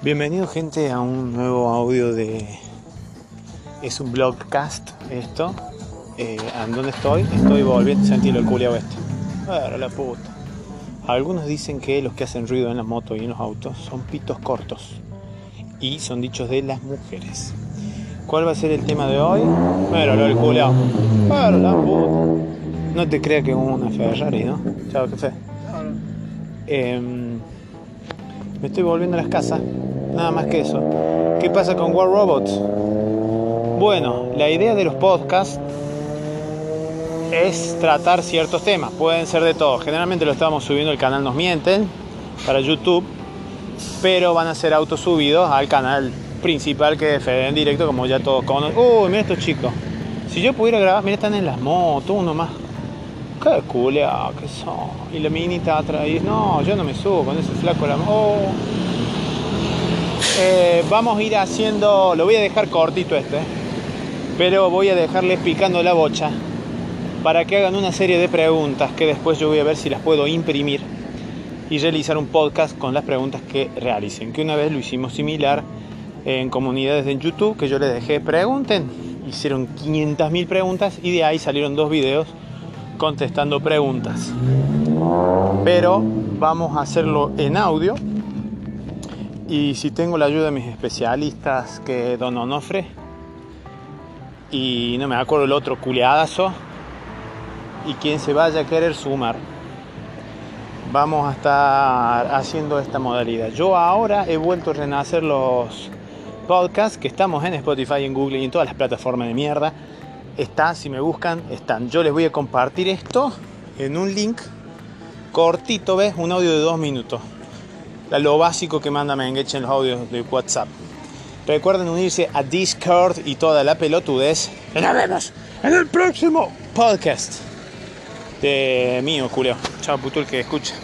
Bienvenido gente a un nuevo audio de... Es un blogcast esto. Eh, ¿En dónde estoy? Estoy volviendo a sentir el culiao este. Pero la puta. Algunos dicen que los que hacen ruido en las motos y en los autos son pitos cortos. Y son dichos de las mujeres. ¿Cuál va a ser el tema de hoy? Pero lo del culiao. Pero la puta. No te creas que es una Ferrari, ¿no? Chao, qué fe. Em, me estoy volviendo a las casas. Nada más que eso. ¿Qué pasa con War Robots? Bueno, la idea de los podcasts es tratar ciertos temas. Pueden ser de todo. Generalmente lo estamos subiendo al canal Nos Mienten para YouTube, pero van a ser autosubidos al canal principal que es en directo, como ya todos conocen. Uy, mira estos chicos. Si yo pudiera grabar, mira, están en las motos, uno más. Qué culea que son. Y la minita atrás. No, yo no me subo con ese flaco la oh. Eh, vamos a ir haciendo, lo voy a dejar cortito este, pero voy a dejarles picando la bocha para que hagan una serie de preguntas que después yo voy a ver si las puedo imprimir y realizar un podcast con las preguntas que realicen. Que una vez lo hicimos similar en comunidades en YouTube, que yo les dejé pregunten, hicieron 500.000 preguntas y de ahí salieron dos videos contestando preguntas. Pero vamos a hacerlo en audio y si tengo la ayuda de mis especialistas, que Don Onofre, y no me acuerdo el otro culeadazo, y quien se vaya a querer sumar, vamos a estar haciendo esta modalidad. Yo ahora he vuelto a renacer los podcasts que estamos en Spotify, en Google y en todas las plataformas de mierda. Está, si me buscan, están. Yo les voy a compartir esto en un link cortito, ¿ves? Un audio de dos minutos lo básico que manda Mengeche en los audios de WhatsApp. Recuerden unirse a Discord y toda la pelotudez. Nos vemos en el próximo podcast de mío, Julio. Chao, puto el que escucha.